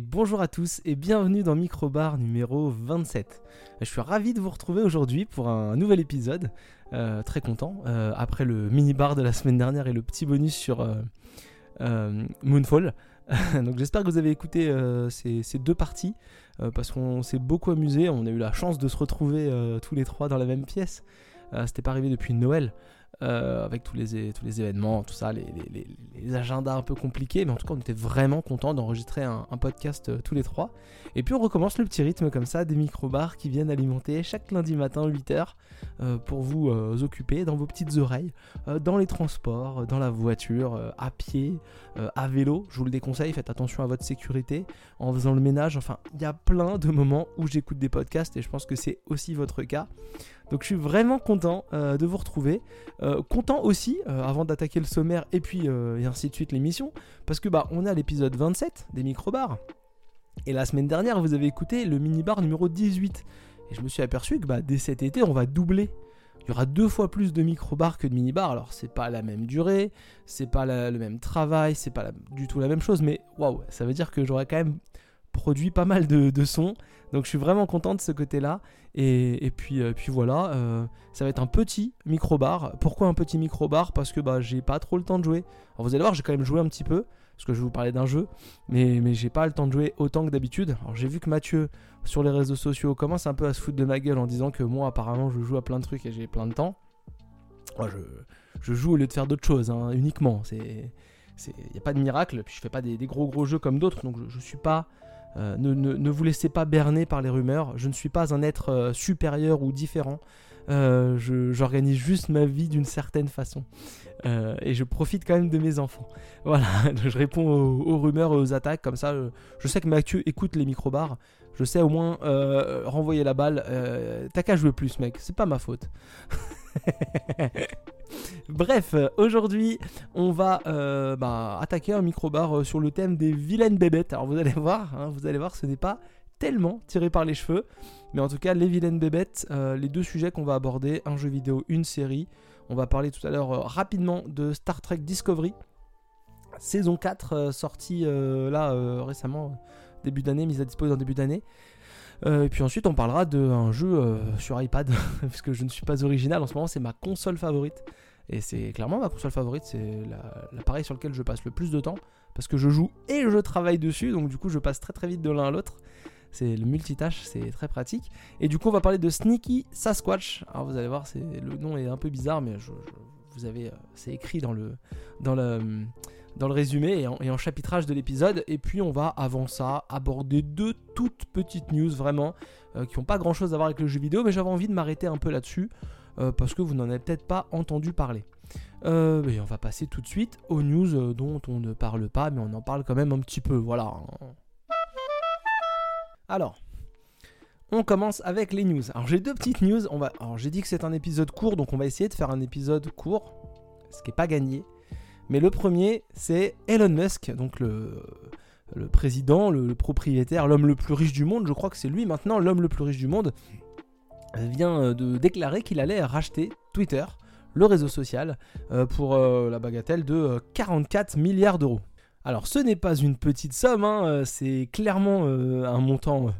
bonjour à tous et bienvenue dans Microbar numéro 27. Je suis ravi de vous retrouver aujourd'hui pour un nouvel épisode, euh, très content, euh, après le mini-bar de la semaine dernière et le petit bonus sur euh, Moonfall. Donc j'espère que vous avez écouté ces, ces, deux parties, parce qu'on s'est beaucoup amusé, on a eu la chance de se retrouver tous les trois dans la même pièce. C'était pas arrivé depuis Noël. Euh, avec tous les, tous les événements, tout ça, les, agendas un peu compliqués. Mais en tout cas, on était vraiment content d'enregistrer un, podcast euh, tous les trois. Et puis on recommence le petit rythme comme ça, des micro-bars qui viennent alimenter chaque lundi matin 8h euh, pour vous occuper dans vos petites oreilles, dans les transports, dans la voiture, à pied, à vélo. Je vous le déconseille, faites attention à votre sécurité en faisant le ménage. Enfin, il y a plein de moments où j'écoute des podcasts et je pense que c'est aussi votre cas. Donc je suis vraiment content euh, de vous retrouver. Euh, content aussi, euh, avant d'attaquer le sommaire et puis ainsi de suite l'émission, parce que bah on est l'épisode 27 des micro-bars. Et la semaine dernière, vous avez écouté le mini-bar numéro 18. Et je me suis aperçu que bah, dès cet été, on va doubler. Il y aura deux fois plus de micro-bars que de mini-bars. Alors c'est pas la même durée, c'est pas le même travail, c'est pas du tout la même chose, mais waouh, ça veut dire que j'aurai quand même produit pas mal de, sons. Donc je suis vraiment content de ce côté-là. Et, puis, euh, puis voilà, euh, ça va être un petit micro-bar. Pourquoi un petit micro-bar? Parce que bah, j'ai pas trop le temps de jouer. Alors vous allez voir, j'ai quand même joué un petit peu, parce que je vous parler d'un jeu, mais, j'ai pas le temps de jouer autant que d'habitude. Alors j'ai vu que Mathieu, sur les réseaux sociaux, commence un peu à se foutre de ma gueule en disant que moi, apparemment, je joue à plein de trucs et j'ai plein de temps. Moi, je, je joue au lieu de faire d'autres choses, hein, uniquement. Il n'y a pas de miracle, puis je fais pas des, gros gros jeux comme d'autres, donc je, je suis pas euh, ne, vous laissez pas berner par les rumeurs. Je ne suis pas un être euh, supérieur ou différent. Euh, j'organise juste ma vie d'une certaine façon. et je profite quand même de mes enfants. Voilà, je réponds aux, rumeurs et aux attaques. Comme ça, je, sais que Mathieu écoute les micro-bars. Je sais au moins renvoyer la balle. T'as qu'à jouer plus, mec. C'est pas ma faute. Bref, aujourd'hui, on va euh, bah, attaquer un micro-bar euh, sur le thème des vilaines bébêtes. Alors vous allez voir, hein, vous allez voir, ce n'est pas tellement tiré par les cheveux. Mais en tout cas, les vilaines bébêtes, euh, les deux sujets qu'on va aborder, un jeu vidéo, une série. On va parler tout à l'heure rapidement de Star Trek Discovery. Saison 4, sortie là récemment, début d'année, mise à disposition en début d'année. Euh, et puis ensuite, on parlera d'un jeu euh, sur iPad, puisque je ne suis pas original. En ce moment, c'est ma console favorite. Et c'est clairement ma console favorite, c'est l'appareil sur lequel je passe le plus de temps, parce que je joue et je travaille dessus, donc du coup, je passe très très vite de l'un à l'autre. C'est le multitâche, c'est très pratique. Et du coup, on va parler de Sneaky Sasquatch. Alors vous allez voir, le nom est un peu bizarre, mais vous avez, euh, c'est écrit dans le, dans le, dans le résumé et en, chapitrage de l'épisode. Et puis on va avant ça aborder deux toutes petites news vraiment euh, qui n'ont pas grand chose à voir avec le jeu vidéo, mais j'avais envie de m'arrêter un peu là-dessus euh, parce que vous n'en avez peut-être pas entendu parler. Euh, on va passer tout de suite aux news dont on ne parle pas, mais on en parle quand même un petit peu. Voilà. Alors. On commence avec les news. Alors j'ai deux petites news. On va... Alors j'ai dit que c'est un épisode court, donc on va essayer de faire un épisode court, ce qui n'est pas gagné. Mais le premier, c'est Elon Musk, donc le, président, le, propriétaire, l'homme le plus riche du monde. Je crois que c'est lui maintenant l'homme le plus riche du monde. Vient euh, de déclarer qu'il allait racheter Twitter, le réseau social, euh, pour euh, la bagatelle de 44 milliards d'euros. Alors ce n'est pas une petite somme, hein, c'est clairement un montant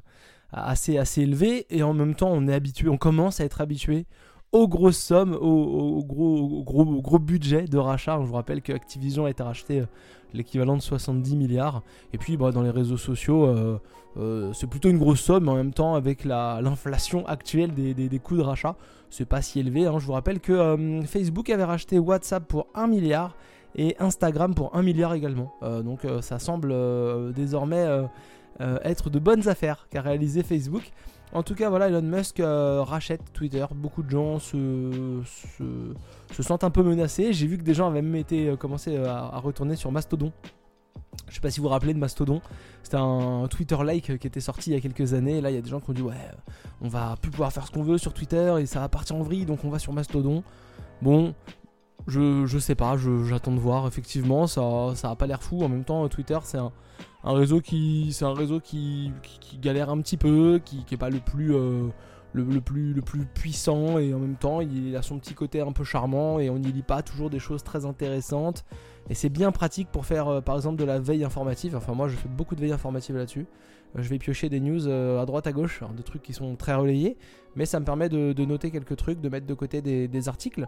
assez, assez élevé et en même temps on est habitué, on commence à être habitué aux grosses sommes, aux, gros, gros, gros budget de rachat. Je vous rappelle que Activision a été racheté euh, l'équivalent de 70 milliards. Et puis bah, dans les réseaux sociaux, euh, euh, c'est plutôt une grosse somme, en même temps avec l'inflation actuelle des, coûts de rachat, c'est pas si élevé. Hein. Je vous rappelle que Facebook avait racheté WhatsApp pour 1 milliard et Instagram pour 1 milliard également. donc ça semble désormais être de bonnes affaires qu'a réalisé Facebook. En tout cas, voilà, Elon Musk euh, rachète Twitter. Beaucoup de gens se, se, sentent un peu menacés. J'ai vu que des gens avaient même été euh, commencé euh, à, retourner sur Mastodon. Je sais pas si vous vous rappelez de Mastodon. C'était un Twitter-like qui était sorti il y a quelques années. là, il y a des gens qui ont dit Ouais, on va plus pouvoir faire ce qu'on veut sur Twitter et ça va partir en vrille, donc on va sur Mastodon. Bon, je, je sais pas, j'attends de voir. Effectivement, ça, ça a pas l'air fou. En même temps, Twitter, c'est un, un réseau qui c'est un réseau qui, qui, galère un petit peu, qui, qui est pas le plus euh, le, plus, le plus puissant et en même temps il a son petit côté un peu charmant et on n'y lit pas toujours des choses très intéressantes. Et c'est bien pratique pour faire euh, par exemple de la veille informative. Enfin moi je fais beaucoup de veille informative là-dessus. Euh, je vais piocher des news à droite à gauche, des trucs qui sont très relayés, mais ça me permet de, noter quelques trucs, de mettre de côté des, articles.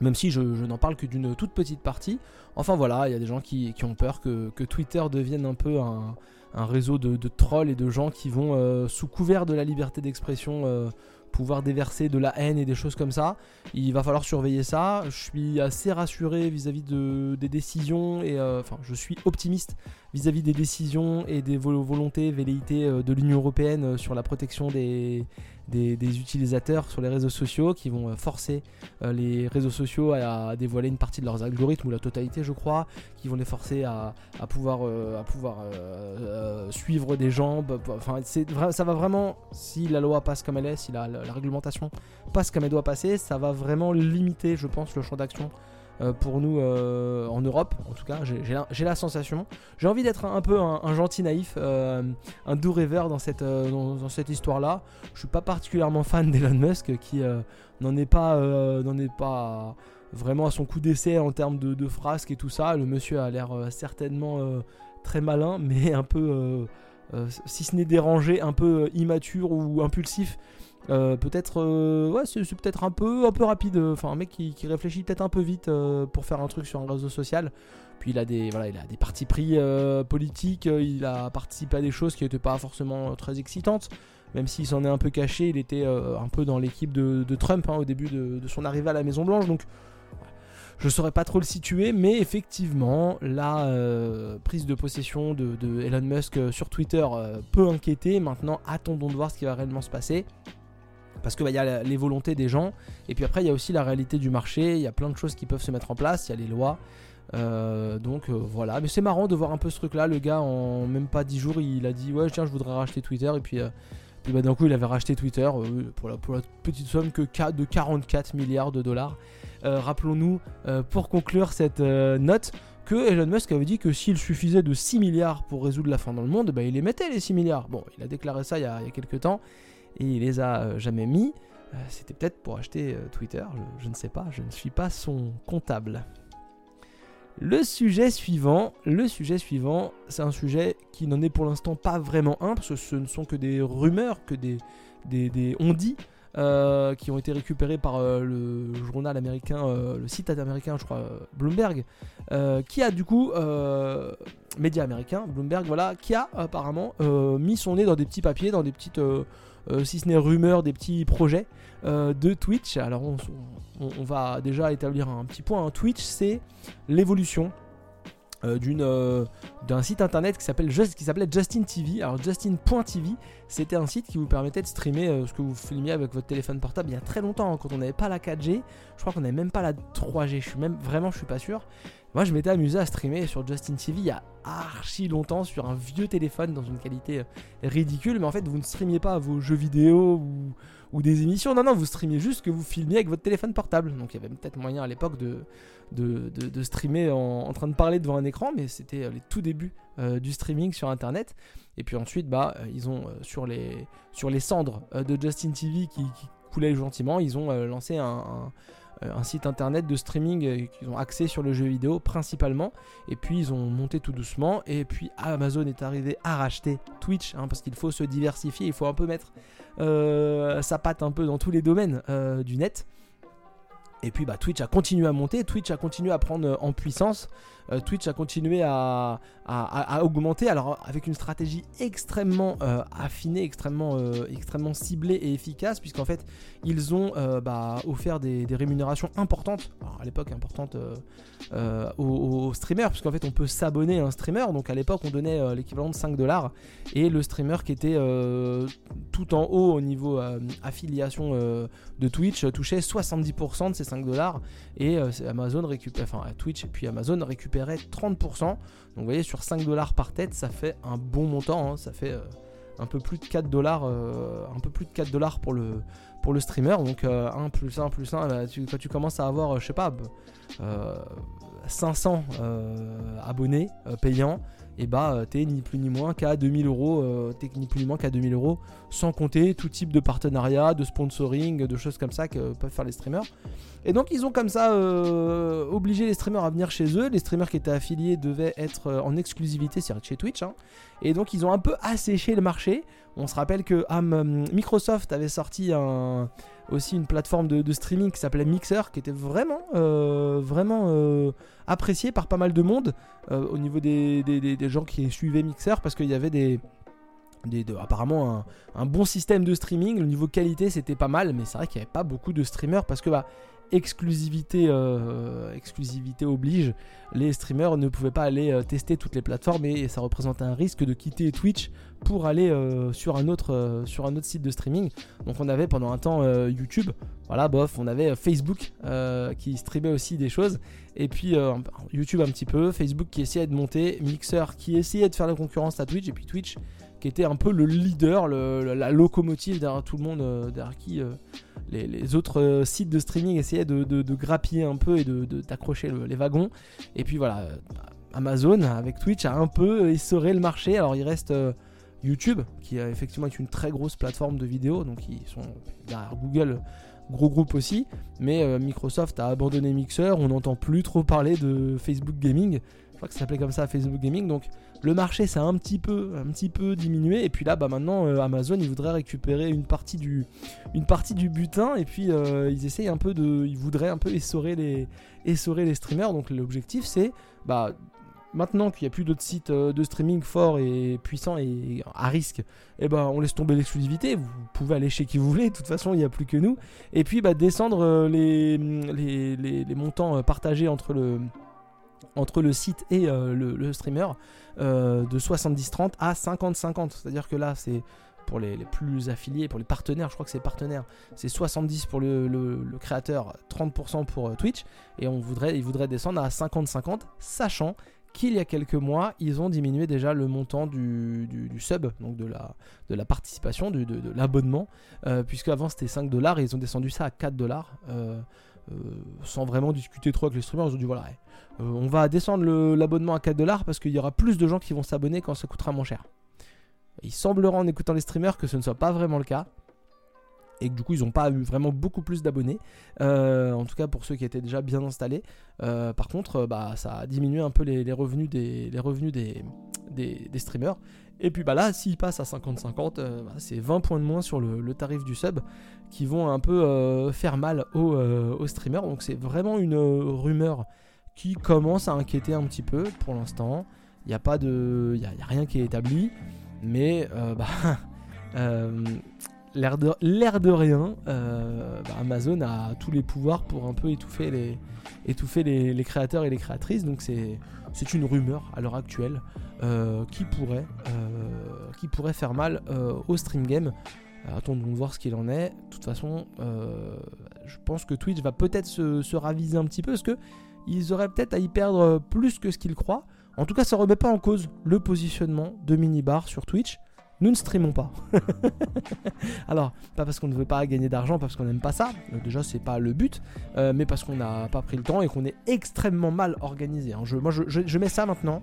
Même si je, n'en parle que d'une toute petite partie. Enfin voilà, il y a des gens qui, ont peur que, Twitter devienne un peu un, réseau de, trolls et de gens qui vont, sous couvert de la liberté d'expression, pouvoir déverser de la haine et des choses comme ça. Il va falloir surveiller ça. Je suis assez rassuré vis-à-vis de, des décisions et euh, enfin je suis optimiste vis-à-vis des décisions et des volontés, velléités euh, de l'Union Européenne euh, sur la protection des, des, utilisateurs sur les réseaux sociaux qui vont forcer les réseaux sociaux à, dévoiler une partie de leurs algorithmes ou la totalité je crois, qui vont les forcer à, pouvoir, pouvoir suivre des gens. Bah, bah, enfin, ça va vraiment, si la loi passe comme elle est, si la, réglementation passe comme elle doit passer, ça va vraiment limiter je pense le champ d'action euh, pour nous euh, en Europe. En tout cas, j'ai la, sensation. J'ai envie d'être un, peu un, gentil naïf, euh, un doux rêveur dans cette, dans, cette histoire-là. Je suis pas particulièrement fan d'Elon Musk qui n'en est pas, n'en est pas vraiment à son coup d'essai en termes de, de, frasques et tout ça. Le monsieur a l'air certainement très malin, mais un peu, si ce n'est dérangé, un peu immature ou impulsif. Euh, peut-être, euh, ouais, c'est, peut-être un peu, un peu rapide. Enfin, un mec qui, réfléchit peut-être un peu vite euh, pour faire un truc sur un réseau social. Puis il a des, voilà, il a des partis pris politiques. Il a participé à des choses qui n'étaient pas forcément très excitantes. Même s'il s'en est un peu caché, il était un peu dans l'équipe de, Trump hein, au début de, son arrivée à la Maison Blanche. Donc, je saurais pas trop le situer, mais effectivement, la prise de possession de, Elon Musk sur Twitter peut inquiéter. Maintenant, attendons de voir ce qui va réellement se passer. Parce qu'il bah, y a les volontés des gens, et puis après il y a aussi la réalité du marché, il y a plein de choses qui peuvent se mettre en place, il y a les lois. Euh, donc euh, voilà, mais c'est marrant de voir un peu ce truc là. Le gars, en même pas 10 jours, il a dit Ouais, tiens, je voudrais racheter Twitter. Et puis, euh, bah, d'un coup, il avait racheté Twitter pour la, pour, la, petite somme que de 44 milliards de dollars. Rappelons-nous, pour conclure cette note, que Elon Musk avait dit que s'il suffisait de 6 milliards pour résoudre la fin dans le monde, bah, il les mettait les 6 milliards. Bon, il a déclaré ça il y a, il y a quelques temps et il les a euh, jamais mis. Euh, c'était peut-être pour acheter euh, Twitter, je, ne sais pas, je ne suis pas son comptable. Le sujet suivant, le sujet suivant, c'est un sujet qui n'en est pour l'instant pas vraiment un, parce que ce ne sont que des rumeurs, que des, des, des qui ont été récupérés par le journal américain, le site américain, je crois, Bloomberg, qui a du coup, média américain, Bloomberg, voilà, qui a apparemment mis son nez dans des petits papiers, dans des petites si ce n'est rumeur des petits projets euh, de Twitch. Alors on, va déjà établir un petit point. Hein. Twitch, c'est l'évolution euh, d'une d'un site internet qui s'appelle qui s'appelait Justin TV. Alors Justin.tv, c'était un site qui vous permettait de streamer ce que vous filmiez avec votre téléphone portable il y a très longtemps hein, quand on n'avait pas la 4G. Je crois qu'on n'avait même pas la 3G. Je suis même vraiment je suis pas sûr. Moi, je m'étais amusé à streamer sur Justin TV il y a archi longtemps sur un vieux téléphone dans une qualité euh, ridicule. Mais en fait, vous ne streamiez pas vos jeux vidéo ou, des émissions. Non, non, vous streamiez juste que vous filmiez avec votre téléphone portable. Donc, il y avait peut-être moyen à l'époque de, streamer en, train de parler devant un écran. Mais c'était euh, les tout débuts euh, du streaming sur Internet. Et puis ensuite, bah, ils ont, sur, les, sur les cendres de Justin TV qui, coulaient gentiment, ils ont lancé un un site internet de streaming euh, qu'ils ont axé sur le jeu vidéo principalement. Et puis ils ont monté tout doucement. Et puis Amazon est arrivé à racheter Twitch hein, parce qu'il faut se diversifier, il faut un peu mettre euh, sa patte un peu dans tous les domaines du net. Et puis bah, Twitch a continué à monter, Twitch a continué à prendre en puissance. Euh, Twitch a continué à, augmenter, alors avec une stratégie extrêmement euh, affinée, extrêmement, euh, extrêmement ciblée et efficace, puisqu'en fait ils ont bah, offert des, rémunérations importantes, à l'époque importantes aux, streamers, puisqu'en fait on peut s'abonner à un streamer, donc à l'époque on donnait l'équivalent de 5 dollars, et le streamer qui était tout en haut au niveau affiliation de Twitch touchait 70% de ces 5 dollars, et Amazon récupère, enfin Twitch et puis Amazon récupère 30%. Donc vous voyez, sur 5 dollars par tête, ça fait un bon montant. Hein. ça fait euh, un peu plus de 4 dollars, euh, un peu plus de 4 dollars pour le, streamer. Donc 1 euh, plus 1 plus 1, bah, quand tu commences à avoir, je sais pas, 500 abonnés payants, et bah t'es ni plus ni moins qu'à 2000 euros, t'es ni plus ni moins qu'à 2000 euros, sans compter tout type de partenariat, de sponsoring, de choses comme ça que peuvent faire les streamers. Et donc ils ont comme ça obligé les streamers à venir chez eux. Les streamers qui étaient affiliés devaient être en exclusivité sur chez Twitch. Hein. Et donc ils ont un peu asséché le marché. On se rappelle que Microsoft avait sorti aussi une plateforme de, streaming qui s'appelait Mixer, qui était vraiment, euh, euh, appréciée par pas mal de monde euh, au niveau des, des, gens qui suivaient Mixer, parce qu'il y avait des, apparemment un, bon système de streaming. Le niveau qualité, c'était pas mal, mais c'est vrai qu'il n'y avait pas beaucoup de streamers parce que bah, exclusivité, euh, exclusivité oblige, les streamers ne pouvaient pas aller euh, tester toutes les plateformes et, ça représentait un risque de quitter Twitch pour aller euh, sur, un autre, sur un autre site de streaming. Donc on avait pendant un temps YouTube, voilà, bof, on avait Facebook qui streamait aussi des choses, et puis YouTube un petit peu, Facebook qui essayait de monter, Mixer qui essayait de faire la concurrence à Twitch, et puis Twitch qui était un peu le leader, la locomotive derrière tout le monde, derrière qui les, autres euh, sites de streaming essayaient de, grappiller un peu et d'accrocher les wagons. Et puis voilà, euh, Amazon avec Twitch a un peu essoré le marché. Alors il reste euh, YouTube, qui effectivement est une très grosse plateforme de vidéos, donc ils sont derrière Google, gros groupe aussi. Mais Microsoft a abandonné Mixer, on n'entend plus trop parler de Facebook Gaming. Je crois que ça s'appelait comme ça Facebook Gaming. Donc le marché petit peu, un petit peu diminué. Et puis là, bah maintenant, euh, Amazon, il voudrait récupérer une partie du, butin. Et puis euh, ils essayent un peu de, ils voudraient un peu essorer les, streamers. Donc l'objectif, c'est, bah maintenant qu'il n'y a plus d'autres sites euh, de streaming forts et puissants et à risque, eh ben on laisse tomber l'exclusivité. Vous pouvez aller chez qui vous voulez. De toute façon, il n'y a plus que nous. Et puis bah, descendre les, montants partagés entre le site et le, streamer euh, de 70-30 à 50-50. C'est-à-dire que là, c'est pour les, plus affiliés, pour les partenaires, je crois que c'est partenaires, c'est 70 pour le, créateur, 30% pour euh, Twitch, et on voudrait, ils voudraient descendre à 50-50, sachant qu'il y a quelques mois, ils ont diminué déjà le montant du, sub, donc de la, participation, de, l'abonnement, puisque avant c'était 5 dollars, et ils ont descendu ça à 4 dollars. Euh, sans vraiment discuter trop avec les streamers, ils ont dit voilà, euh, on va descendre l'abonnement à 4 dollars parce qu'il y aura plus de gens qui vont s'abonner quand ça coûtera moins cher. Il semblera en écoutant les streamers que ce ne soit pas vraiment le cas. Et que du coup, ils n'ont pas eu vraiment beaucoup plus d'abonnés. Euh, en tout cas, pour ceux qui étaient déjà bien installés. par contre, bah, ça a diminué un peu les, revenus, des, revenus des, streamers. Et puis bah là, s'il passe à 50-50, bah, c'est 20 points de moins sur le tarif du sub qui vont un peu euh, faire mal euh, aux, streamers. Donc c'est vraiment une euh, rumeur qui commence à inquiéter un petit peu pour l'instant. Il n'y a pas de, il a, rien qui est établi, mais bah, l'air de, rien, bah, Amazon a tous les pouvoirs pour un peu étouffer les, les, créateurs et les créatrices. Donc c'est une rumeur à l'heure actuelle qui pourrait, qui pourrait faire mal au stream game. Euh, attendons de voir ce qu'il en est. De toute façon, euh, je pense que Twitch va peut-être se, raviser un petit peu parce que ils auraient peut-être à y perdre plus que ce qu'ils croient. En tout cas, ça remet pas en cause le positionnement de Minibar sur Twitch. Nous ne streamons pas. Alors, pas parce qu'on ne veut pas gagner d'argent, parce qu'on n'aime pas ça. Euh, déjà, c'est pas le but, mais parce qu'on n'a pas pris le temps et qu'on est extrêmement mal organisé. Hein. moi, je, mets ça maintenant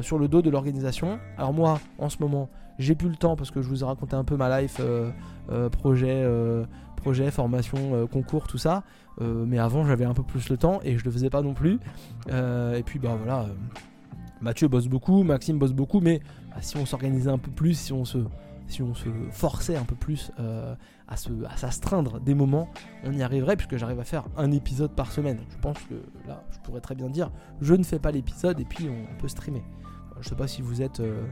sur le dos de l'organisation. Alors moi, en ce moment, j'ai plus le temps parce que je vous ai raconté un peu ma life, euh, euh, projet, euh, projet, formation, concours, tout ça. mais avant, j'avais un peu plus le temps et je le faisais pas non plus. et puis, bah voilà, Mathieu bosse beaucoup, Maxime bosse beaucoup, mais bah, si on s'organisait un peu plus, si on se, si on se forçait un peu plus à, se, à s'astreindre des moments, on y arriverait puisque j'arrive à faire un épisode par semaine. Je pense que là, je pourrais très bien dire, je ne fais pas l'épisode et puis on, peut streamer. Je sais pas si vous êtes euh,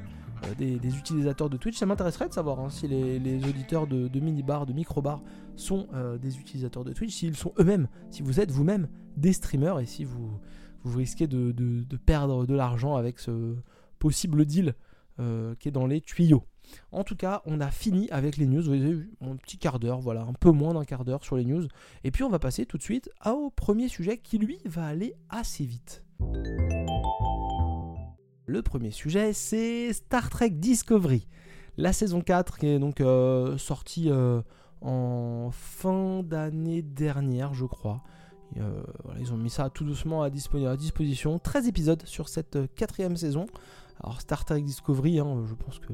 des, utilisateurs de Twitch. Ça m'intéresserait de savoir hein, si les, auditeurs de, mini-bar, de micro-bar sont euh, des utilisateurs de Twitch, s'ils sont eux-mêmes, si vous êtes vous-même des streamers et si vous, vous risquez de, perdre de l'argent avec ce possible deal euh, qui est dans les tuyaux. En tout cas, on a fini avec les news. Vous avez vu, un petit quart d'heure, voilà, un peu moins d'un quart d'heure sur les news. Et puis on va passer tout de suite au premier sujet qui lui va aller assez vite. Le premier sujet, c'est Star Trek Discovery. La saison 4 qui est donc euh, sortie euh, en fin d'année dernière, je crois. Euh, ils ont mis ça tout doucement à, disposition. 13 épisodes sur cette quatrième saison. Alors Star Trek Discovery, hein, je pense que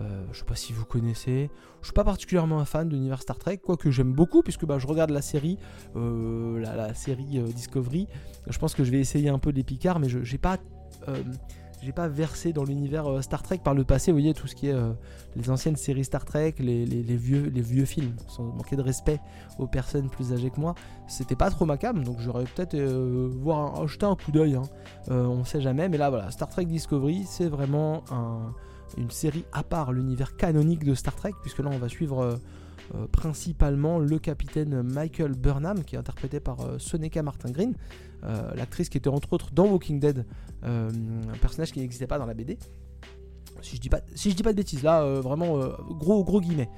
euh, je sais pas si vous connaissez. Je suis pas particulièrement un fan de l'univers Star Trek, quoique j'aime beaucoup, puisque bah, je regarde la série, euh, la, série euh, Discovery. Je pense que je vais essayer un peu les Picards, mais je n'ai pas, j'ai pas versé dans l'univers Star Trek par le passé. Vous voyez, tout ce qui est les anciennes séries Star Trek, les, vieux, les vieux films, sans manquer de respect aux personnes plus âgées que moi. C'était pas trop ma cam, donc j'aurais peut-être voir jeter un coup d'œil. Hein. on sait jamais, mais là voilà, Star Trek Discovery, c'est vraiment un une série à part l'univers canonique de Star Trek, puisque là on va suivre euh, euh, principalement le capitaine Michael Burnham, qui est interprété par euh, Martin Green, l'actrice qui était entre autres dans Walking Dead, un personnage qui n'existait pas dans la BD. Si je dis pas, si je dis pas de bêtises, là vraiment gros gros guillemets,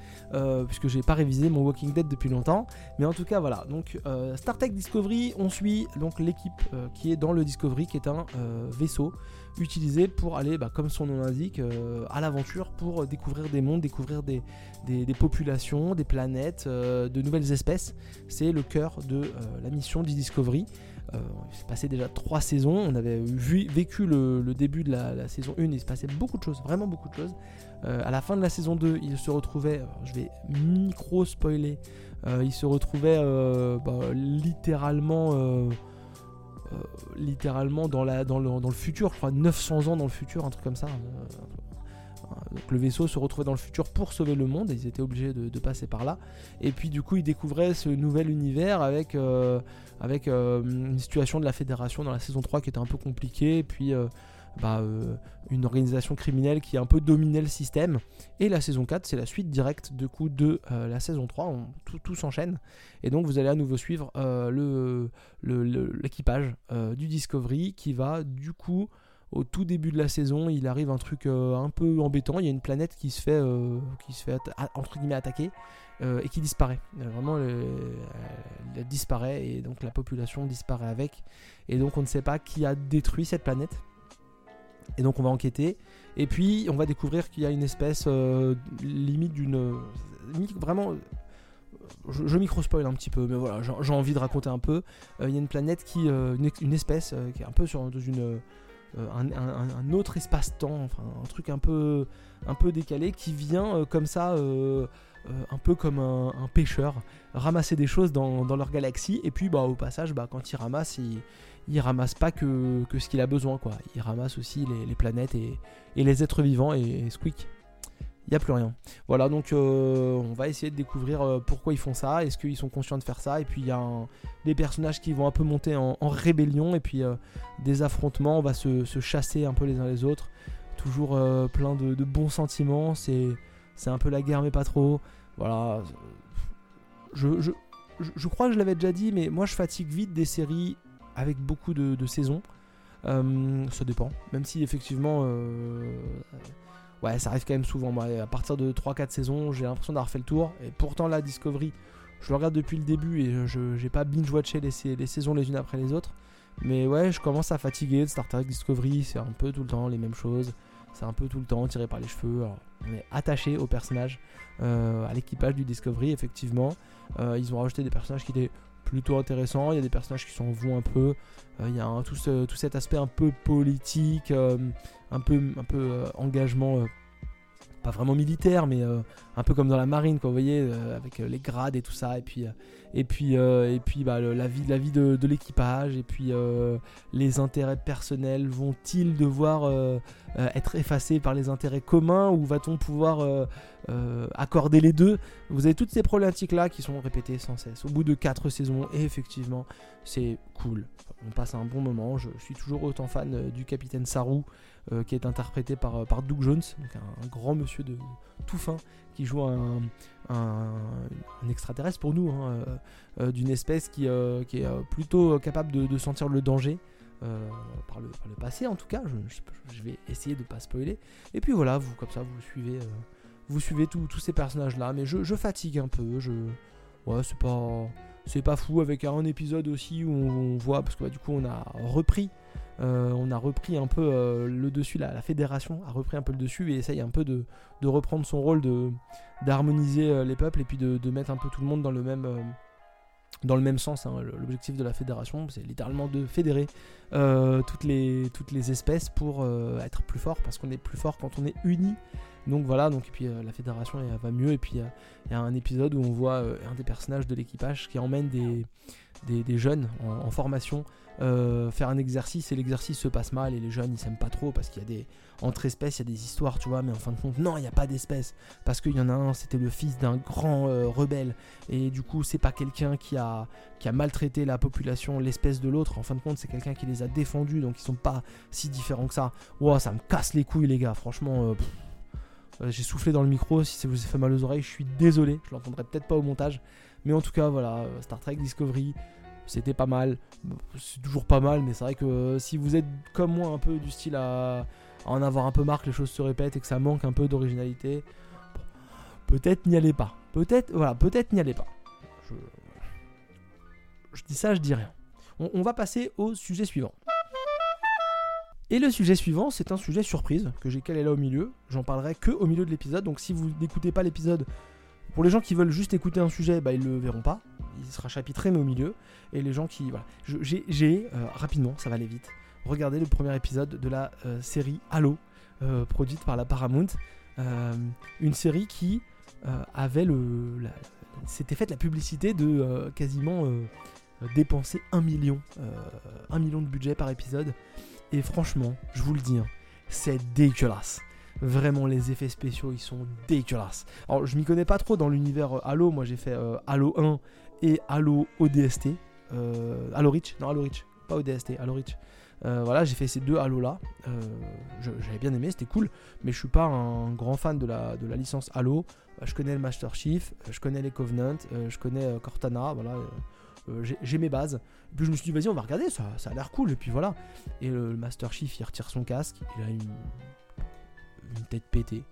puisque j'ai pas révisé mon Walking Dead depuis longtemps. Mais en tout cas voilà, donc Star Trek Discovery, on suit donc l'équipe qui est dans le Discovery, qui est un vaisseau utilisé pour aller, bah, comme son nom l'indique, euh, à l'aventure pour découvrir des mondes, découvrir des, des, populations, des planètes, euh, de nouvelles espèces. C'est le cœur de euh, la mission du Discovery. il s'est passé déjà trois saisons. On avait vécu le, début de la, saison 1. Il se passait beaucoup de choses, vraiment beaucoup de choses. à la fin de la saison 2, il se retrouvait, je vais micro spoiler, il se retrouvait bah, littéralement euh, littéralement dans, le, futur, je crois 900 ans dans le futur, un truc comme ça. Euh, donc le vaisseau se retrouvait dans le futur pour sauver le monde, et ils étaient obligés de, passer par là. Et puis du coup, ils découvraient ce nouvel univers avec, euh, avec une situation de la fédération dans la saison 3 qui était un peu compliquée, et puis bah, une organisation criminelle qui a un peu dominé le système. Et la saison 4, c'est la suite directe de coup de la saison 3, on, tout, s'enchaîne. Et donc vous allez à nouveau suivre le, l'équipage euh, du Discovery qui va du coup au tout début de la saison, il arrive un truc euh, un peu embêtant. Il y a une planète qui se fait, euh, qui se fait entre guillemets attaquer et qui disparaît. vraiment, elle, disparaît et donc la population disparaît avec. Et donc on ne sait pas qui a détruit cette planète. Et donc on va enquêter. Et puis on va découvrir qu'il y a une espèce limite d'une vraiment je, micro-spoil un petit peu, mais voilà, j'ai envie de raconter un peu. Euh, il y a une planète qui, euh, une, espèce euh, qui est un peu sur dans une, un, autre espace-temps, enfin un truc un peu, décalé, qui vient comme ça, un peu comme un, pêcheur, ramasser des choses dans, leur galaxie, et puis bah, au passage, bah, quand il ramasse, il, ramasse pas que, que ce qu'il a besoin, quoi. Il ramasse aussi les, planètes et, les êtres vivants, et Squeak il n'y a plus rien. Voilà, donc euh, on va essayer de découvrir euh, pourquoi ils font ça, est-ce qu'ils sont conscients de faire ça, et puis il y a des personnages qui vont un peu monter en, rébellion, et puis euh, des affrontements, on va se, chasser un peu les uns les autres. Toujours plein de, bons sentiments, c'est, c'est un peu la guerre mais pas trop. Voilà. Je, je, je, crois que je l'avais déjà dit, mais moi je fatigue vite des séries avec beaucoup de, de saisons. ça dépend, même si effectivement ouais, ça arrive quand même souvent. Moi, à partir de 3-4 saisons, j'ai l'impression d'avoir fait le tour. Et pourtant, la Discovery, je le regarde depuis le début et je j'ai pas binge-watché les, les, saisons les unes après les autres. Mais ouais, je commence à fatiguer de Star Trek Discovery. C'est un peu tout le temps les mêmes choses. C'est un peu tout le temps tiré par les cheveux. on est attaché aux personnages, euh, à l'équipage du Discovery, effectivement. Euh, ils ont rajouté des personnages qui étaient plutôt intéressants. Il y a des personnages qui s'en vont un peu. Euh, il y a tout, cet aspect un peu politique un peu, un peu euh, engagement euh, pas vraiment militaire, mais euh, un peu comme dans la marine, quoi, vous voyez, avec les grades et tout ça, et puis, et puis, et puis bah, la vie, la vie de, l'équipage, et puis les intérêts personnels vont-ils devoir être effacés par les intérêts communs, ou va-t-on pouvoir accorder les deux? Vous avez toutes ces problématiques-là qui sont répétées sans cesse, au bout de 4 saisons, et effectivement, c'est cool. On passe un bon moment, je suis toujours autant fan du capitaine Saru. Euh, qui est interprété par, euh, Doug Jones, un, grand monsieur de, tout fin qui joue un, extraterrestre pour nous, hein, euh, d'une espèce qui, est plutôt capable de, sentir le danger. par, le, passé en tout cas, je, vais essayer de pas spoiler. Et puis voilà, vous comme ça vous suivez, vous suivez tous ces personnages là, mais je, je, fatigue un peu. Je, ouais, c'est pas, c'est pas fou avec un épisode aussi où on, voit parce que bah, du coup on a repris euh, on a repris un peu euh, le dessus, la, fédération a repris un peu le dessus et essaye un peu de, reprendre son rôle d'harmoniser euh, les peuples et puis de, mettre un peu tout le monde dans le même sens. hein. L'objectif de la fédération, c'est littéralement de fédérer toutes, les, espèces pour être plus fort, parce qu'on est plus fort quand on est unis. Donc voilà, donc, puis la fédération va mieux. Et puis il y a un épisode où on voit un des personnages de l'équipage qui emmène des, jeunes en formation euh, faire un exercice et l'exercice se passe mal et les jeunes ils s'aiment pas trop parce qu'il y a des entre espèces il y a des histoires tu vois mais en fin de compte non il n'y a pas d'espèces parce qu'il y en a un c'était le fils d'un grand euh, rebelle. Et du coup c'est pas quelqu'un qui a qui a maltraité la population l'espèce de l'autre. En fin de compte c'est quelqu'un qui les a défendus donc ils sont pas si différents que ça. Wow, ça me casse les couilles les gars. Franchement euh, j'ai soufflé dans le micro si ça vous a fait mal aux oreilles je suis désolé. Je l'entendrai peut-être pas au montage. Mais en tout cas voilà Star Trek Discovery c'était pas mal. C'est toujours pas mal, mais c'est vrai que euh, si vous êtes comme moi un peu du style à, en avoir un peu marre que les choses se répètent et que ça manque un peu d'originalité, peut-être n'y allez pas. Peut-être, voilà, peut-être n'y allez pas. Je... je dis ça, je dis rien. On, on va passer au sujet suivant. Et le sujet suivant, c'est un sujet surprise que j'ai calé là au milieu. J'en parlerai que au milieu de l'épisode. Donc si vous n'écoutez pas l'épisode, pour les gens qui veulent juste écouter un sujet, bah, ils le verront pas. Il sera chapitré mais au milieu. Et les gens qui. Voilà. J'ai, euh, rapidement, ça va aller vite, regardé le premier épisode de la euh, série Halo, euh, produite par la Paramount. Une série qui avait le. S'était faite la publicité de quasiment dépenser 1 million, 1 million de budget par épisode. Et franchement, je vous le dis, hein, c'est dégueulasse. Vraiment, les effets spéciaux, ils sont dégueulasses. Alors, je m'y connais pas trop dans l'univers euh, Halo. Moi, j'ai fait euh, Halo 1 et Halo ODST. Euh, Halo Reach Non, Halo Reach. Pas ODST, Halo Reach. Voilà, j'ai fait ces deux Halo là. J'avais bien aimé, c'était cool. Mais je suis pas un grand fan de la, de la licence Halo. Je connais le Master Chief, je connais les Covenant, je connais Cortana. Voilà, j'ai- mes bases. Et puis je me suis dit, vas-y, on va regarder, ça, ça a l'air cool. Et puis voilà. Et le Master Chief, il retire son casque. Il a une, une tête pétée.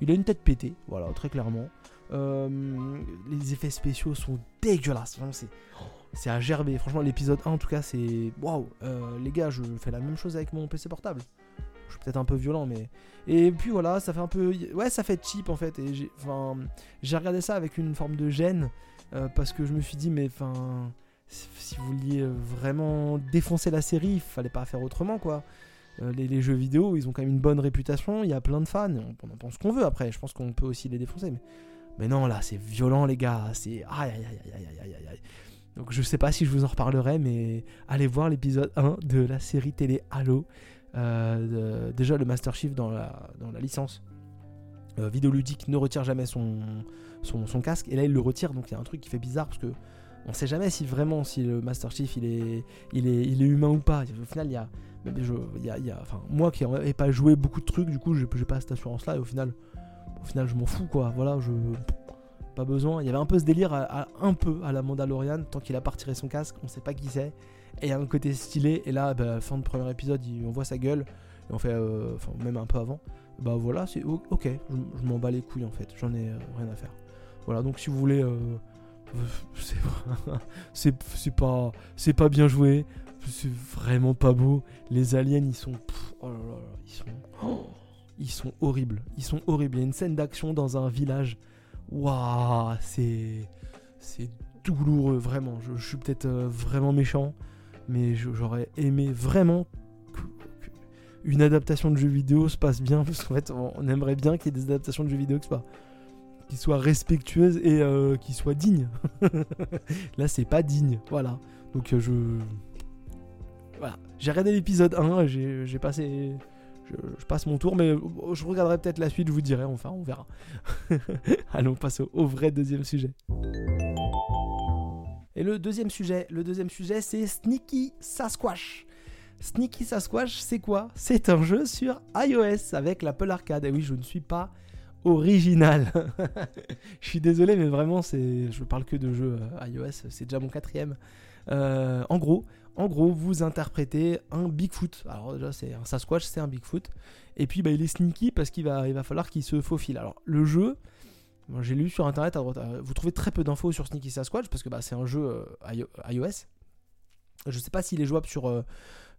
Il a une tête pétée, voilà, très clairement. Euh, les effets spéciaux sont dégueulasses. C'est. C'est à gerber. Franchement, l'épisode 1, en tout cas, c'est. Waouh! Euh, les gars, je fais la même chose avec mon PC portable. Je suis peut-être un peu violent, mais. Et puis voilà, ça fait un peu. Ouais, ça fait cheap en fait. J'ai. Enfin. J'ai regardé ça avec une forme de gêne. euh, parce que je me suis dit, mais enfin. Si vous vouliez vraiment défoncer la série, il fallait pas faire autrement, quoi. Euh, les, jeux vidéo, ils ont quand même une bonne réputation, il y a plein de fans, on, en pense qu'on veut après, je pense qu'on peut aussi les défoncer, mais, mais non, là, c'est violent, les gars, c'est... Aïe, aïe, aïe, aïe, aïe, aïe, Donc je sais pas si je vous en reparlerai, mais allez voir l'épisode 1 de la série télé Halo, euh, déjà le Master Chief dans la, dans la licence. Euh, vidéoludique ne retire jamais son, son, son, casque, et là il le retire, donc il y a un truc qui fait bizarre, parce que on sait jamais si vraiment, si le Master Chief, il est, il est, il est humain ou pas, au final, il y a je, y a, enfin, moi qui n'ai pas joué beaucoup de trucs, du coup, j'ai pas cette assurance-là. Et au final, au final, je m'en fous, quoi. Voilà, je pas besoin. Il y avait un peu ce délire, à, un peu à la Mandalorian, tant qu'il a pas retiré son casque, on sait pas qui c'est. Et il y a un côté stylé. Et là, bah, fin de premier épisode, on voit sa gueule. Et on fait, euh, même un peu avant. Bah voilà, c'est ok. Je, m'en bats les couilles en fait. J'en ai euh, rien à faire. Voilà, donc si vous voulez, euh, c'est pas c'est pas bien joué. C'est vraiment pas beau. Les aliens, ils sont. oh ils sont. ils sont horribles. Ils sont horribles. Il y a une scène d'action dans un village. Waouh, c'est. C'est douloureux, vraiment. Je, suis peut-être euh, vraiment méchant, mais j'aurais aimé vraiment une adaptation de jeu vidéo se passe bien, parce fait, on aimerait bien qu'il y ait des adaptations de jeux vidéo qui soient, soient respectueuses et euh, qui soient dignes. Là, c'est pas digne, voilà. Donc, euh, je. Voilà. J'ai regardé l'épisode 1, j'ai passé. Je, passe mon tour, mais je regarderai peut-être la suite, je vous dirai, enfin, on verra. Allez, on au vrai deuxième sujet. Et le deuxième sujet, le deuxième sujet, c'est Sneaky Sasquatch. Sneaky Sasquatch, c'est quoi? C'est un jeu sur iOS avec l'Apple Arcade. Et oui, je ne suis pas original. je suis désolé, mais vraiment, c'est, je parle que de jeux euh, iOS. C'est déjà mon quatrième. Euh, en gros, en gros, vous interprétez un Bigfoot. Alors déjà, c'est un Sasquatch, c'est un Bigfoot. Et puis, bah, il est sneaky parce qu'il va, il va falloir qu'il se faufile. Alors, le jeu, j'ai lu sur internet, à droite, à- vous trouvez très peu d'infos sur Sneaky Sasquatch parce que bah, c'est un jeu euh, iO- iOS. Je sais pas s'il est jouable sur, euh,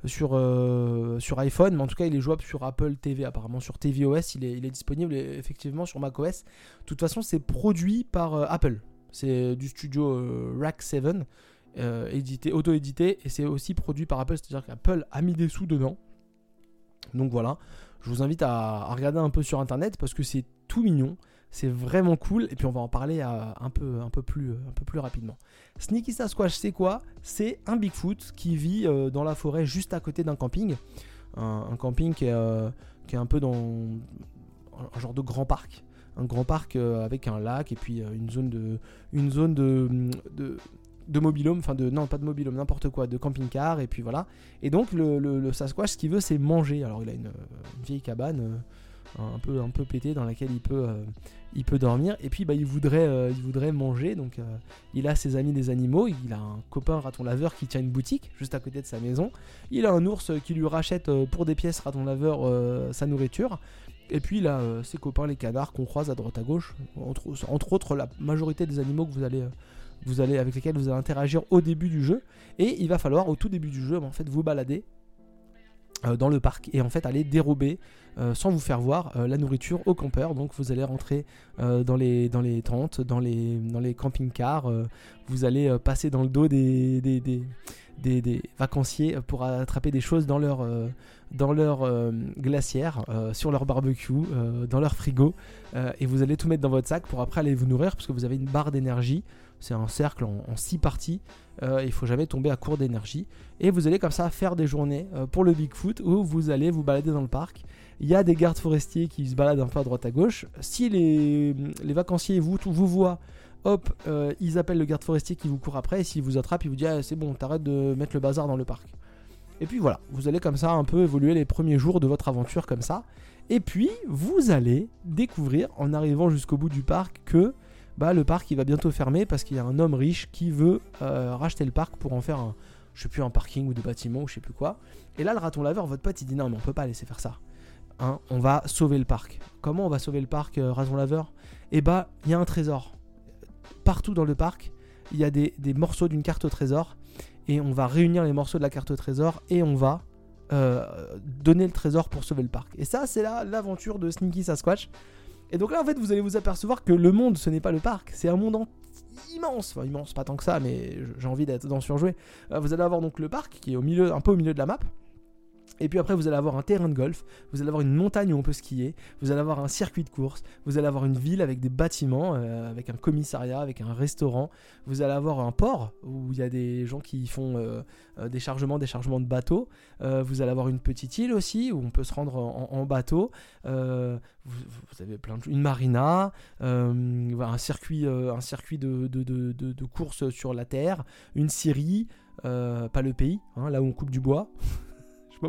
sur, euh, sur iPhone, mais en tout cas, il est jouable sur Apple TV. Apparemment, sur tvOS, il est, il est disponible effectivement sur macOS. De toute façon, c'est produit par euh, Apple. C'est du studio Rack 7, édité, auto-édité, et c'est aussi produit par Apple, c'est-à-dire qu'Apple a mis des sous dedans. Donc voilà, je vous invite à, regarder un peu sur internet parce que c'est tout mignon, c'est vraiment cool, et puis on va en parler un, peu, un, peu plus, un peu plus rapidement. Sneaky Sasquatch, c'est quoi? C'est un Bigfoot qui vit dans la forêt juste à côté d'un camping. Un, camping qui est, qui est un peu dans un genre de grand parc un grand parc euh, avec un lac et puis euh, une zone de une zone de de mobilhome, enfin de non pas de mobilhome, n'importe quoi, de camping-car et puis voilà. Et donc le, Sasquatch, ce qu'il veut, c'est manger. Alors il a une, vieille cabane euh, un peu un peu pétée dans laquelle il peut il peut dormir. Et puis bah il voudrait il voudrait manger. Donc il a ses amis des animaux. Il a un copain raton laveur qui tient une boutique juste à côté de sa maison. Il a un ours qui lui rachète pour des pièces raton laveur sa nourriture. Et puis là, euh, ses copains, les canards qu'on croise à droite à gauche, entre, entre, autres la majorité des animaux que vous allez, euh, vous allez, avec lesquels vous allez interagir au début du jeu. Et il va falloir au tout début du jeu, en fait, vous balader euh, dans le parc et en fait aller dérober sans vous faire voir la nourriture aux campeurs. Donc vous allez rentrer dans, les, dans les tentes, dans les, dans les camping-cars, vous allez passer dans le dos des, des, des, vacanciers pour attraper des choses dans leur, dans leur euh, glacière, euh, sur leur barbecue, euh, dans leur frigo, et vous allez tout mettre dans votre sac pour après aller vous nourrir parce que vous avez une barre d'énergie. C'est un cercle en, six parties. il faut jamais tomber à court d'énergie. Et vous allez comme ça faire des journées pour le Bigfoot où vous allez vous balader dans le parc. Il y a des gardes forestiers qui se baladent un peu à droite à gauche. Si les, les vacanciers vous, vous voient, hop, ils appellent le garde forestier qui vous court après. Et s'il vous attrape, il vous dit ah, c'est bon, t'arrêtes de mettre le bazar dans le parc. Et puis voilà, vous allez comme ça un peu évoluer les premiers jours de votre aventure comme ça. Et puis vous allez découvrir en arrivant jusqu'au bout du parc que bah, le parc il va bientôt fermer parce qu'il y a un homme riche qui veut euh, racheter le parc pour en faire un, je sais un parking ou des bâtiments ou je sais plus quoi. Et là le raton laveur, votre pote il dit non mais on peut pas laisser faire ça. Hein, on va sauver le parc. Comment on va sauver le parc, euh, raton laveur? Eh bah il y a un trésor. Partout dans le parc, il y a des, des morceaux d'une carte au trésor et on va réunir les morceaux de la carte au trésor et on va euh, donner le trésor pour sauver le parc. Et ça, c'est là l'aventure de Sneaky Sasquatch. Et donc là, en fait, vous allez vous apercevoir que le monde, ce n'est pas le parc, c'est un monde immense, enfin immense, pas tant que ça, mais j'ai envie d'en surjouer. Euh, vous allez avoir donc le parc qui est un peu au milieu de la map. Et puis après, vous allez avoir un terrain de golf, vous allez avoir une montagne où on peut skier, vous allez avoir un circuit de course, vous allez avoir une ville avec des bâtiments, euh, avec un commissariat, avec un restaurant, vous allez avoir un port où il y a des gens qui font euh, euh, des chargements, des chargements de bateaux, vous allez avoir une petite île aussi où on peut se rendre en, bateau, vous, avez plein de une marina, un circuit, un circuit de, de, course sur la terre, une scierie, pas le pays, hein, là où on coupe du bois.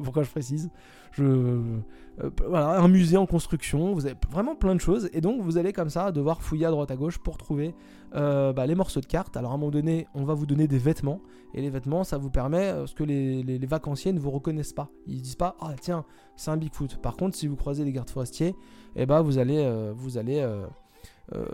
pourquoi je précise. Je, euh, voilà, un musée en construction, vous avez vraiment plein de choses, et donc vous allez comme ça devoir fouiller à droite à gauche pour trouver euh, bah, les morceaux de cartes. Alors à un moment donné, on va vous donner des vêtements, et les vêtements, ça vous permet euh, ce que les, vacanciers ne vous reconnaissent pas. Ils disent pas, ah tiens, c'est un Bigfoot. Par contre, si vous croisez des gardes forestiers, eh bah, vous allez, vous allez euh,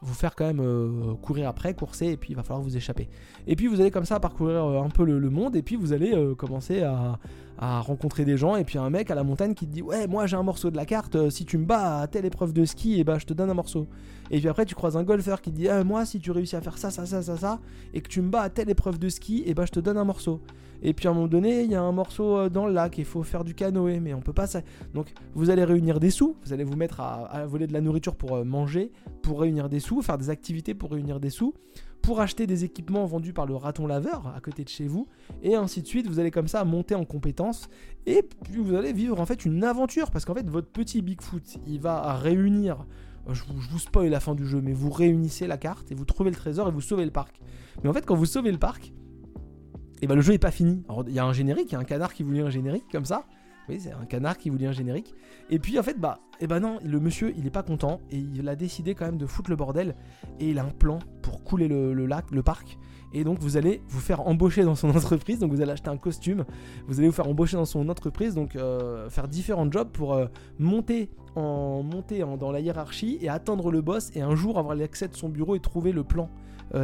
vous faire quand même euh, courir après, courser, et puis il va falloir vous échapper. Et puis vous allez comme ça parcourir euh, un peu le, monde, et puis vous allez commencer à, rencontrer des gens, et puis un mec à la montagne qui te dit Ouais, moi j'ai un morceau de la carte, si tu me bats à telle épreuve de ski, et eh bah ben, je te donne un morceau. Et puis après tu croises un golfeur qui te dit ah, Moi si tu réussis à faire ça, ça, ça, ça, ça, et que tu me bats à telle épreuve de ski, et eh bah ben, je te donne un morceau. Et puis à un moment donné, il y a un morceau dans le lac, il faut faire du canoë, mais on peut pas ça. Donc vous allez réunir des sous, vous allez vous mettre à voler de la nourriture pour manger, pour réunir des sous, faire des activités pour réunir des sous, pour acheter des équipements vendus par le raton laveur à côté de chez vous, et ainsi de suite. Vous allez comme ça monter en compétences, et puis vous allez vivre en fait une aventure, parce qu'en fait votre petit Bigfoot, il va réunir, je vous, je vous spoil la fin du jeu, mais vous réunissez la carte, et vous trouvez le trésor, et vous sauvez le parc. Mais en fait quand vous sauvez le parc, et ben le jeu est pas fini. Il y a un générique, il y a un canard qui vous lit un générique comme ça, oui, c'est un canard qui voulait un générique. Et puis en fait, bah, et eh ben non, le monsieur, il est pas content et il a décidé quand même de foutre le bordel. Et il a un plan pour couler le, lac, le parc. Et donc vous allez vous faire embaucher dans son entreprise. Donc vous allez acheter un costume. Vous allez vous faire embaucher dans son entreprise. Donc euh, faire différents jobs pour euh, monter, en, monter dans la hiérarchie et atteindre le boss. Et un jour avoir l'accès de son bureau et trouver le plan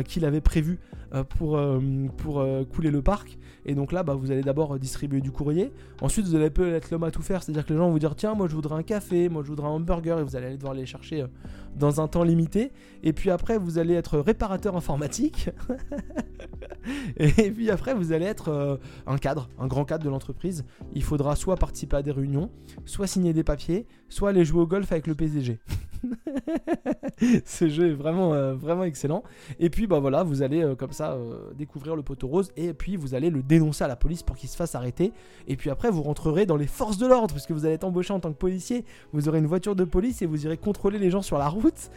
qu'il avait prévu pour, pour couler le parc. Et donc là, bah, vous allez d'abord distribuer du courrier. Ensuite, vous allez être l'homme à tout faire. C'est-à-dire que les gens vont vous dire Tiens, moi je voudrais un café, moi je voudrais un hamburger. Et vous allez aller devoir les chercher dans un temps limité. Et puis après, vous allez être réparateur informatique. et puis après, vous allez être euh, un cadre, un grand cadre de l'entreprise. Il faudra soit participer à des réunions, soit signer des papiers, soit aller jouer au golf avec le PDG. Ce jeu est vraiment, euh, vraiment excellent. Puis, bah voilà, vous allez euh, comme ça découvrir le poteau rose et puis vous allez le dénoncer à la police pour qu'il se fasse arrêter. Et puis après, vous rentrerez dans les forces de l'ordre puisque vous allez être embauché en tant que policier. Vous aurez une voiture de police et vous irez contrôler les gens sur la route.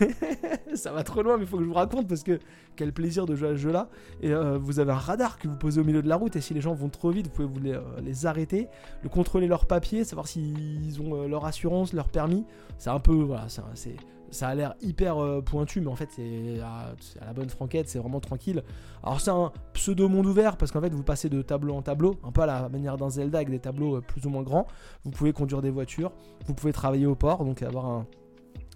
ça va trop loin, mais il faut que je vous raconte parce que quel plaisir de jouer à ce jeu-là. Et euh, vous avez un radar que vous posez au milieu de la route et si les gens vont trop vite, vous pouvez vous les, euh, arrêter, le contrôler leurs papiers, savoir s'ils ont euh, leur assurance, leur permis. C'est un peu, voilà, c'est ça a l'air hyper pointu, mais en fait, c'est à, la bonne franquette, c'est vraiment tranquille. Alors, c'est un pseudo monde ouvert parce qu'en fait, vous passez de tableau en tableau, un peu à la manière d'un Zelda avec des tableaux plus ou moins grands. Vous pouvez conduire des voitures, vous pouvez travailler au port, donc avoir un,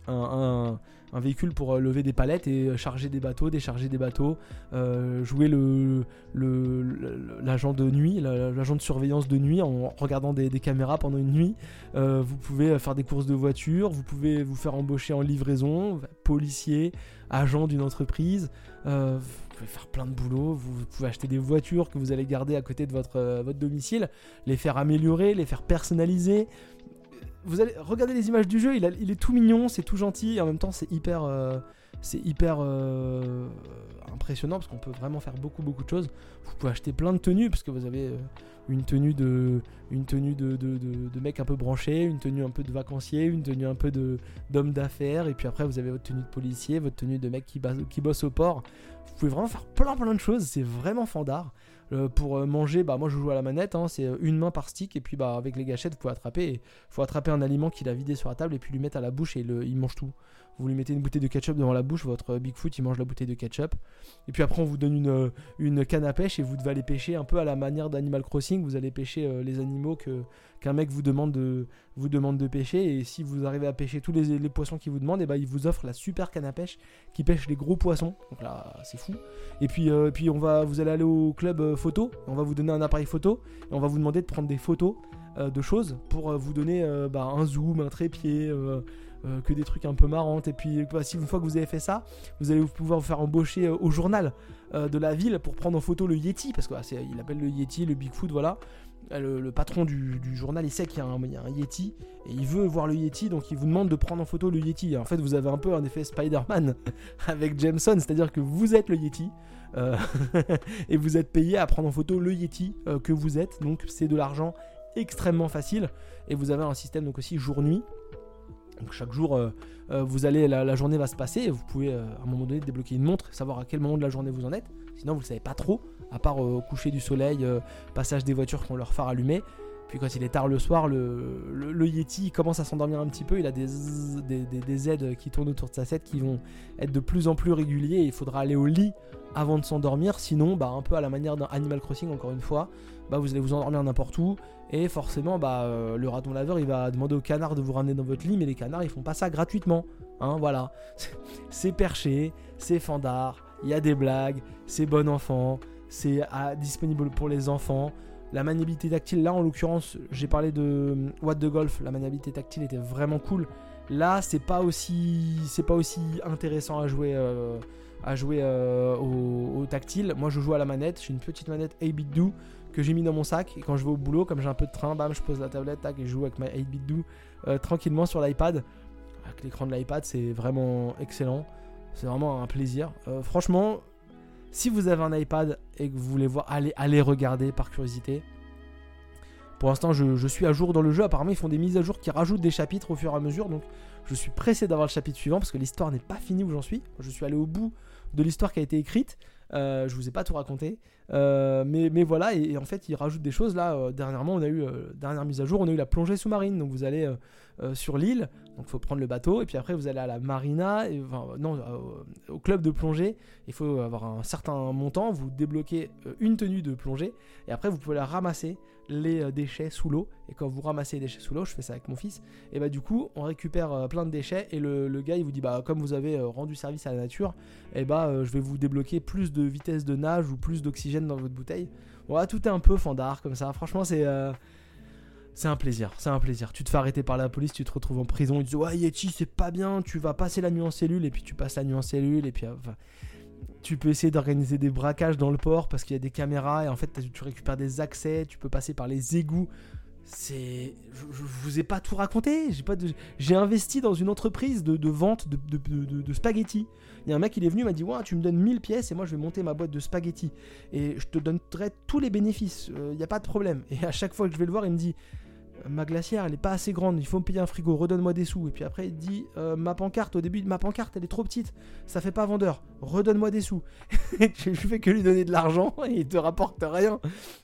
un, véhicule pour euh, lever des palettes et euh, charger des bateaux, décharger des bateaux, euh, jouer le, l'agent de nuit, l'agent de surveillance de nuit en regardant des, caméras pendant une nuit. vous pouvez faire des courses de voitures, vous pouvez vous faire embaucher en livraison, policier, agent d'une entreprise. vous pouvez faire plein de boulot, vous pouvez acheter des voitures que vous allez garder à côté de votre domicile, les faire améliorer, les faire personnaliser, vous allez regarder les images du jeu, il, est tout mignon, c'est tout gentil, et en même temps c'est hyper, euh, c'est hyper euh, impressionnant parce qu'on peut vraiment faire beaucoup beaucoup de choses. Vous pouvez acheter plein de tenues parce que vous avez euh, une tenue de, une tenue de, de, mec un peu branché, une tenue un peu de vacancier, une tenue un peu de d'homme d'affaires, et puis après vous avez votre tenue de policier, votre tenue de mec qui, qui bosse au port. Vous pouvez vraiment faire plein plein de choses, c'est vraiment fandard. Euh, pour euh, manger, bah moi je joue à la manette, hein, c'est euh, une main par stick et puis bah avec les gâchettes vous pouvez attraper. Faut attraper un aliment qu'il a vidé sur la table et puis lui mettre à la bouche et il mange tout. Vous lui mettez une bouteille de ketchup devant la bouche, votre Bigfoot il mange la bouteille de ketchup. Et puis après on vous donne une, une canne à pêche et vous devez aller pêcher un peu à la manière d'Animal Crossing. Vous allez pêcher les animaux que, qu'un mec vous demande, de, pêcher. Et si vous arrivez à pêcher tous les, poissons qu'il vous demande, et bah, il vous offre la super canne à pêche qui pêche les gros poissons. Donc là c'est fou. Et puis, puis on va, vous allez aller au club photo, on va vous donner un appareil photo et on va vous demander de prendre des photos de choses pour vous donner bah, un zoom, un trépied. Euh, que des trucs un peu marrants. Et puis, bah, si une fois que vous avez fait ça, vous allez pouvoir vous faire embaucher euh, au journal euh, de la ville pour prendre en photo le Yeti, parce qu'il bah, il appelle le Yeti, le Bigfoot, voilà. Le, patron du, journal, il sait qu'il y, a un Yeti et il veut voir le Yeti, donc il vous demande de prendre en photo le Yeti. en fait, vous avez un peu un effet Spider-Man avec Jameson, c'est-à-dire que vous êtes le Yeti et vous êtes payé à prendre en photo le Yeti que vous êtes. Donc, c'est de l'argent extrêmement facile et vous avez un système donc aussi jour-nuit donc chaque jour, euh, euh, vous allez, la, journée va se passer et vous pouvez euh, à un moment donné débloquer une montre, savoir à quel moment de la journée vous en êtes. Sinon, vous ne savez pas trop, à part au coucher du soleil, passage des voitures qui ont leur phare allumé. Puis quand il est tard le soir, le, Yeti commence à s'endormir un petit peu. Il a des, des, aides qui tournent autour de sa tête qui vont être de plus en plus réguliers. il faudra aller au lit avant de s'endormir. Sinon, bah, un peu à la manière d'un Animal Crossing, encore une fois, bah, vous allez vous endormir n'importe où. Et forcément, bah, euh, le raton laveur, il va demander aux canards de vous ramener dans votre lit, mais les canards, ils font pas ça gratuitement. Hein, voilà. C'est perché, c'est fandard, il y a des blagues, c'est bon enfant, c'est ah, disponible pour les enfants. La maniabilité tactile, là en l'occurrence, j'ai parlé de euh, What the Golf, la maniabilité tactile était vraiment cool. Là, c'est pas aussi, pas aussi intéressant à jouer, euh, à jouer au, tactile. Moi, je joue à la manette. J'ai une petite manette 8-bit que j'ai mis dans mon sac. Et quand je vais au boulot, comme j'ai un peu de train, bam, je pose la tablette, tac, et je joue avec ma 8-bit do euh, tranquillement sur l'iPad. Avec l'écran de l'iPad, c'est vraiment excellent. C'est vraiment un plaisir. Euh, franchement, si vous avez un iPad et que vous voulez voir, allez, regarder par curiosité. Pour l'instant, je, je, suis à jour dans le jeu. Apparemment, ils font des mises à jour qui rajoutent des chapitres au fur et à mesure. Donc, je suis pressé d'avoir le chapitre suivant parce que l'histoire n'est pas finie où j'en suis. Je suis allé au bout de l'histoire qui a été écrite. Euh, je vous ai pas tout raconté. Euh, mais, voilà, et, en fait, ils rajoutent des choses. Là, euh, dernièrement, on a eu, dernière mise à jour, on a eu la plongée sous-marine. Donc vous allez sur l'île. Donc il faut prendre le bateau et puis après vous allez à la marina, et, non, au club de plongée. Il faut avoir un certain montant, vous débloquez une tenue de plongée et après vous pouvez la ramasser les déchets sous l'eau. Et quand vous ramassez les déchets sous l'eau, je fais ça avec mon fils, et bah du coup on récupère plein de déchets et le, le, gars il vous dit bah comme vous avez rendu service à la nature, et bah je vais vous débloquer plus de vitesse de nage ou plus d'oxygène dans votre bouteille. Voilà, tout est un peu fandard comme ça. Franchement, c'est. Euh, c'est un plaisir, c'est un plaisir. Tu te fais arrêter par la police, tu te retrouves en prison, ils disent Ouais, Yeti, c'est pas bien, tu vas passer la nuit en cellule, et puis tu passes la nuit en cellule, et puis. Euh, tu peux essayer d'organiser des braquages dans le port parce qu'il y a des caméras, et en fait, tu récupères des accès, tu peux passer par les égouts. C'est je, vous ai pas tout raconté. J'ai pas j'ai investi dans une entreprise de, vente de, de, spaghettis. Il y a un mec il est venu m'a dit ouais tu me donnes 1000 pièces et moi je vais monter ma boîte de spaghettis. Et je te donnerai tous les bénéfices il euh, n'y a pas de problème. Et à chaque fois que je vais le voir il me dit ma glacière elle est pas assez grande, il faut me payer un frigo, redonne-moi des sous. Et puis après il dit euh, ma pancarte, au début ma pancarte elle est trop petite, ça fait pas vendeur, redonne-moi des sous. je fais que lui donner de l'argent et il te rapporte rien.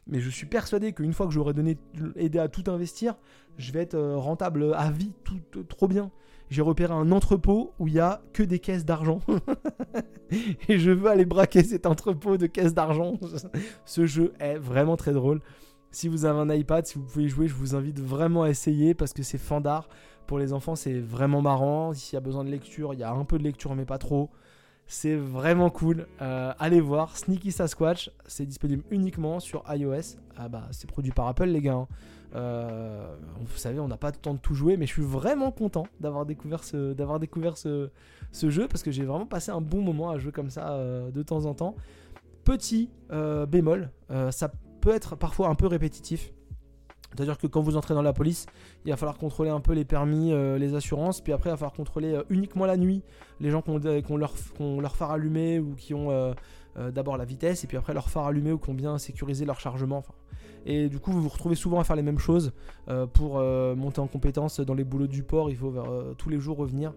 Mais je suis persuadé qu'une fois que j'aurai donné, aidé à tout investir, je vais être euh, rentable à vie, tout, trop bien. J'ai repéré un entrepôt où il y a que des caisses d'argent. et je veux aller braquer cet entrepôt de caisses d'argent. Ce jeu est vraiment très drôle. Si vous avez un iPad, si vous pouvez jouer, je vous invite vraiment à essayer parce que c'est fandard. Pour les enfants, c'est vraiment marrant. S'il y a besoin de lecture, il y a un peu de lecture, mais pas trop. C'est vraiment cool. Euh, allez voir Sneaky Sasquatch. C'est disponible uniquement sur iOS. Ah bah, c'est produit par Apple, les gars. Hein. Euh, vous savez, on n'a pas le temps de tout jouer, mais je suis vraiment content d'avoir découvert ce, d'avoir découvert ce, jeu parce que j'ai vraiment passé un bon moment à jouer comme ça euh, de temps en temps. Petit bémol, ça peut être parfois un peu répétitif. C'est-à-dire que quand vous entrez dans la police, il va falloir contrôler un peu les permis, euh, les assurances, puis après il va falloir contrôler euh, uniquement la nuit les gens qui ont, leur, phare allumé ou qui ont euh, d'abord la vitesse, et puis après leur phare allumé ou qui ont bien sécurisé leur chargement. Et du coup, vous vous retrouvez souvent à faire les mêmes choses pour monter en compétence dans les boulots du port. Il faut tous les jours revenir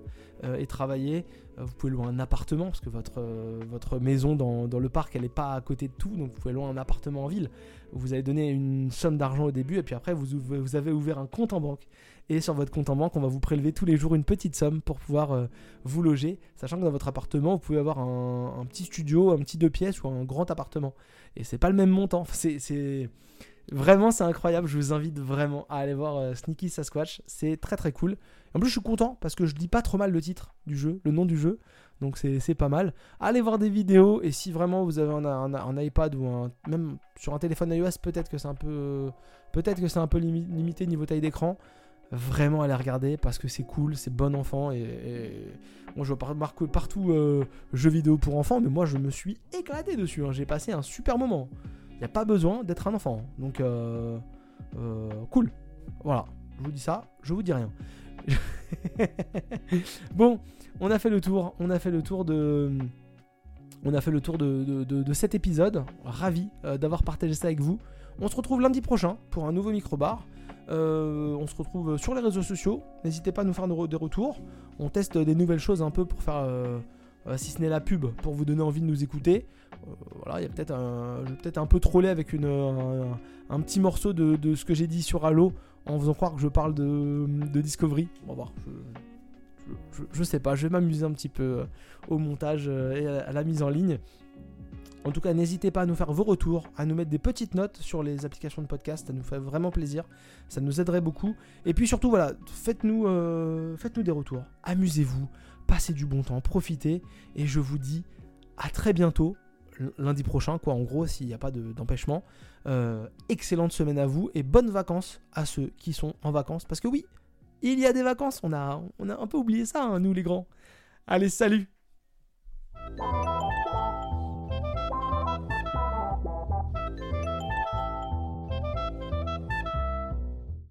et travailler. vous pouvez louer un appartement parce que votre, votre maison dans, dans, le parc, elle n'est pas à côté de tout, donc vous pouvez louer un appartement en ville vous avez donné une somme d'argent au début et puis après vous, vous, avez ouvert un compte en banque. Et sur votre compte en banque, on va vous prélever tous les jours une petite somme pour pouvoir euh, vous loger, sachant que dans votre appartement, vous pouvez avoir un, petit studio, un petit deux pièces ou un grand appartement. Et c'est pas le même montant. C'est vraiment c'est incroyable. Je vous invite vraiment à aller voir euh, Sneaky Sasquatch. C'est très très cool. En plus, je suis content parce que je dis pas trop mal le titre du jeu, le nom du jeu. Donc c'est pas mal. Allez voir des vidéos et si vraiment vous avez un, iPad ou un, même sur un téléphone iOS, peut-être que c'est un peu peut-être que c'est un peu limité niveau taille d'écran. Vraiment allez regarder parce que c'est cool, c'est bon enfant et, moi je vois partout euh, jeux vidéo pour enfants, mais moi je me suis éclaté dessus. Hein. J'ai passé un super moment. Il n'y a pas besoin d'être un enfant. Donc euh, euh, cool. Voilà. Je vous dis ça, je vous dis rien. bon, on a fait le tour. On a fait le tour de. On a fait le tour de, cet épisode. Ravi d'avoir partagé ça avec vous. On se retrouve lundi prochain pour un nouveau micro-bar. Euh, on se retrouve sur les réseaux sociaux. N'hésitez pas à nous faire des retours. On teste des nouvelles choses un peu pour faire, euh, si ce n'est la pub, pour vous donner envie de nous écouter. voilà, il y a peut-être je vais peut-être un peu troller avec une, un, petit morceau de, ce que j'ai dit sur Halo en faisant croire que je parle de, Discovery. On va voir. Je, sais pas, je vais m'amuser un petit peu euh, au montage euh, et à la mise en ligne. En tout cas, n'hésitez pas à nous faire vos retours, à nous mettre des petites notes sur les applications de podcast, ça nous fait vraiment plaisir, ça nous aiderait beaucoup. Et puis surtout, voilà, faites-nous euh, faites-nous des retours, amusez-vous, passez du bon temps, profitez, et je vous dis à très bientôt lundi prochain, quoi, en gros, s'il n'y a pas d'empêchement. Euh, excellente semaine à vous et bonnes vacances à ceux qui sont en vacances. Parce que oui, il y a des vacances, on a, on a un peu oublié ça, hein, nous les grands. Allez, salut